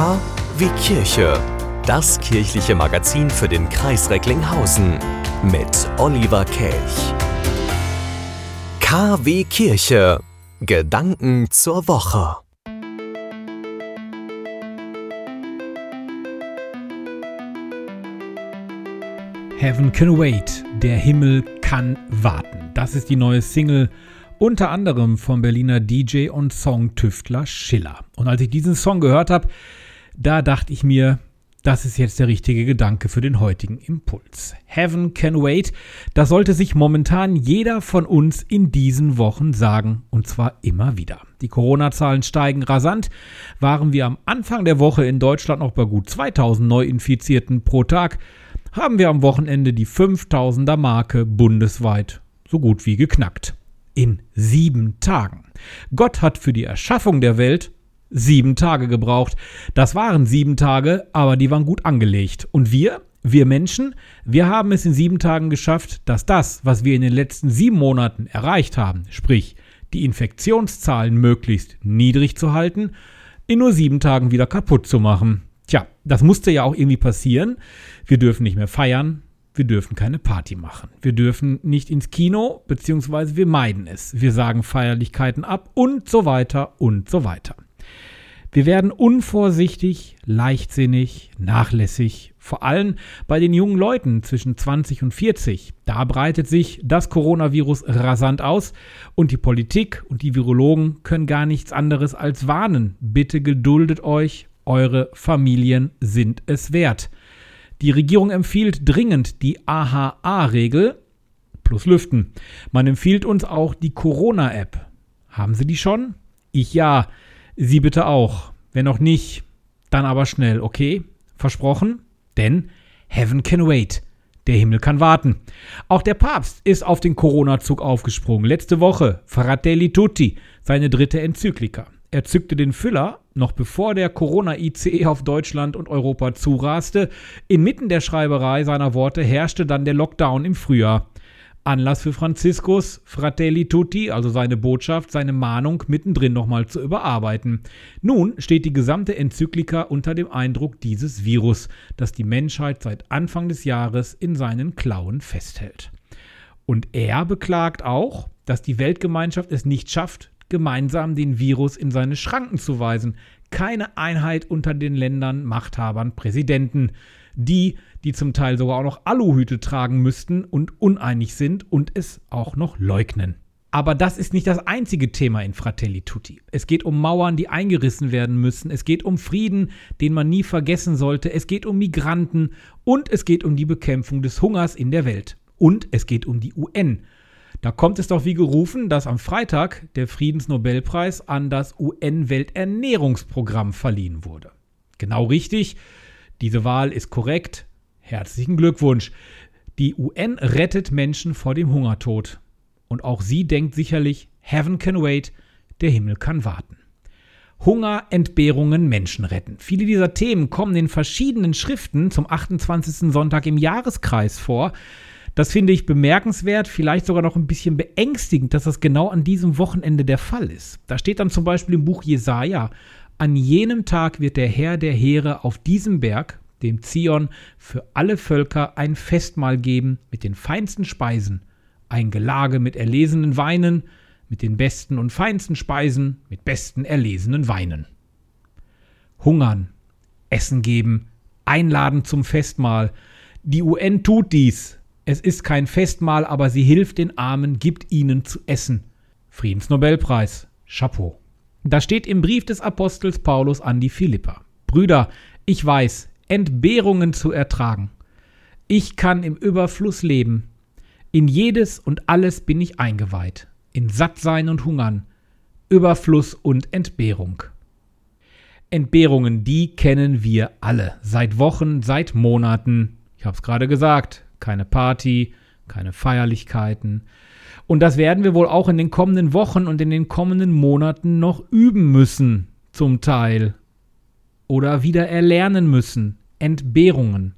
K wie Kirche. Das kirchliche Magazin für den Kreis Recklinghausen mit Oliver Kelch. KW Kirche. Gedanken zur Woche. Heaven Can Wait, der Himmel kann warten. Das ist die neue Single, unter anderem vom Berliner DJ und Songtüftler Schiller. Und als ich diesen Song gehört habe, da dachte ich mir, das ist jetzt der richtige Gedanke für den heutigen Impuls. Heaven Can Wait, das sollte sich momentan jeder von uns in diesen Wochen sagen, und zwar immer wieder. Die Corona-Zahlen steigen rasant. Waren wir am Anfang der Woche in Deutschland noch bei gut 2000 Neuinfizierten pro Tag, haben wir am Wochenende die 5000er Marke bundesweit so gut wie geknackt. In sieben Tagen. Gott hat für die Erschaffung der Welt sieben Tage gebraucht. Das waren sieben Tage, aber die waren gut angelegt. Und wir, wir Menschen, wir haben es in sieben Tagen geschafft, dass das, was wir in den letzten sieben Monaten erreicht haben, sprich die Infektionszahlen möglichst niedrig zu halten, in nur sieben Tagen wieder kaputt zu machen. Tja, das musste ja auch irgendwie passieren. Wir dürfen nicht mehr feiern, wir dürfen keine Party machen. Wir dürfen nicht ins Kino, beziehungsweise wir meiden es. Wir sagen Feierlichkeiten ab und so weiter und so weiter. Wir werden unvorsichtig, leichtsinnig, nachlässig, vor allem bei den jungen Leuten zwischen 20 und 40. Da breitet sich das Coronavirus rasant aus und die Politik und die Virologen können gar nichts anderes als warnen. Bitte geduldet euch, eure Familien sind es wert. Die Regierung empfiehlt dringend die AHA-Regel plus Lüften. Man empfiehlt uns auch die Corona-App. Haben Sie die schon? Ich ja. Sie bitte auch. Wenn noch nicht, dann aber schnell, okay? Versprochen? Denn Heaven can wait. Der Himmel kann warten. Auch der Papst ist auf den Corona-Zug aufgesprungen. Letzte Woche Fratelli Tutti, seine dritte Enzyklika. Er zückte den Füller, noch bevor der Corona-ICE auf Deutschland und Europa zuraste. Inmitten der Schreiberei seiner Worte herrschte dann der Lockdown im Frühjahr. Anlass für Franziskus Fratelli Tutti, also seine Botschaft, seine Mahnung mittendrin nochmal zu überarbeiten. Nun steht die gesamte Enzyklika unter dem Eindruck dieses Virus, das die Menschheit seit Anfang des Jahres in seinen Klauen festhält. Und er beklagt auch, dass die Weltgemeinschaft es nicht schafft, gemeinsam den Virus in seine Schranken zu weisen. Keine Einheit unter den Ländern, Machthabern, Präsidenten. Die, die zum Teil sogar auch noch Aluhüte tragen müssten und uneinig sind und es auch noch leugnen. Aber das ist nicht das einzige Thema in Fratelli Tutti. Es geht um Mauern, die eingerissen werden müssen. Es geht um Frieden, den man nie vergessen sollte. Es geht um Migranten und es geht um die Bekämpfung des Hungers in der Welt. Und es geht um die UN. Da kommt es doch wie gerufen, dass am Freitag der Friedensnobelpreis an das UN-Welternährungsprogramm verliehen wurde. Genau richtig, diese Wahl ist korrekt. Herzlichen Glückwunsch. Die UN rettet Menschen vor dem Hungertod. Und auch sie denkt sicherlich, Heaven can wait, der Himmel kann warten. Hunger, Entbehrungen, Menschen retten. Viele dieser Themen kommen in verschiedenen Schriften zum 28. Sonntag im Jahreskreis vor. Das finde ich bemerkenswert, vielleicht sogar noch ein bisschen beängstigend, dass das genau an diesem Wochenende der Fall ist. Da steht dann zum Beispiel im Buch Jesaja: An jenem Tag wird der Herr der Heere auf diesem Berg, dem Zion, für alle Völker ein Festmahl geben mit den feinsten Speisen, ein Gelage mit erlesenen Weinen, mit den besten und feinsten Speisen, mit besten erlesenen Weinen. Hungern, Essen geben, einladen zum Festmahl. Die UN tut dies, es ist kein Festmahl, aber sie hilft den Armen, gibt ihnen zu essen. Friedensnobelpreis. Chapeau. Da steht im Brief des Apostels Paulus an die Philipper. Brüder, ich weiß, Entbehrungen zu ertragen. Ich kann im Überfluss leben. In jedes und alles bin ich eingeweiht. In Sattsein und Hungern. Überfluss und Entbehrung. Entbehrungen, die kennen wir alle. Seit Wochen, seit Monaten. Ich habe es gerade gesagt keine Party, keine Feierlichkeiten. Und das werden wir wohl auch in den kommenden Wochen und in den kommenden Monaten noch üben müssen, zum Teil. Oder wieder erlernen müssen. Entbehrungen.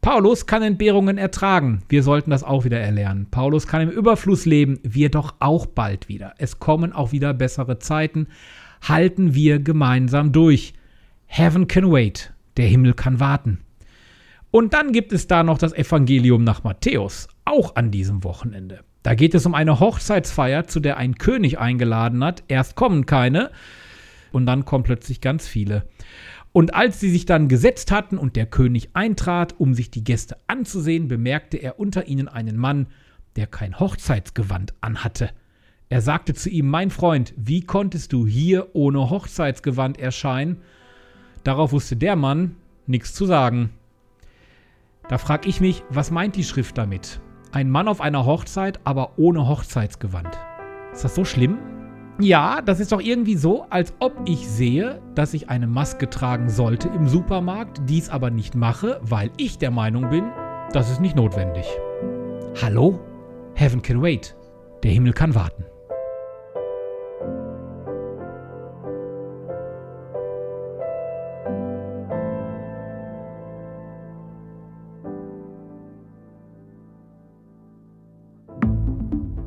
Paulus kann Entbehrungen ertragen. Wir sollten das auch wieder erlernen. Paulus kann im Überfluss leben. Wir doch auch bald wieder. Es kommen auch wieder bessere Zeiten. Halten wir gemeinsam durch. Heaven can wait. Der Himmel kann warten. Und dann gibt es da noch das Evangelium nach Matthäus, auch an diesem Wochenende. Da geht es um eine Hochzeitsfeier, zu der ein König eingeladen hat. Erst kommen keine und dann kommen plötzlich ganz viele. Und als sie sich dann gesetzt hatten und der König eintrat, um sich die Gäste anzusehen, bemerkte er unter ihnen einen Mann, der kein Hochzeitsgewand anhatte. Er sagte zu ihm, mein Freund, wie konntest du hier ohne Hochzeitsgewand erscheinen? Darauf wusste der Mann nichts zu sagen. Da frag ich mich, was meint die Schrift damit? Ein Mann auf einer Hochzeit, aber ohne Hochzeitsgewand. Ist das so schlimm? Ja, das ist doch irgendwie so, als ob ich sehe, dass ich eine Maske tragen sollte im Supermarkt, dies aber nicht mache, weil ich der Meinung bin, das ist nicht notwendig. Hallo? Heaven can wait. Der Himmel kann warten.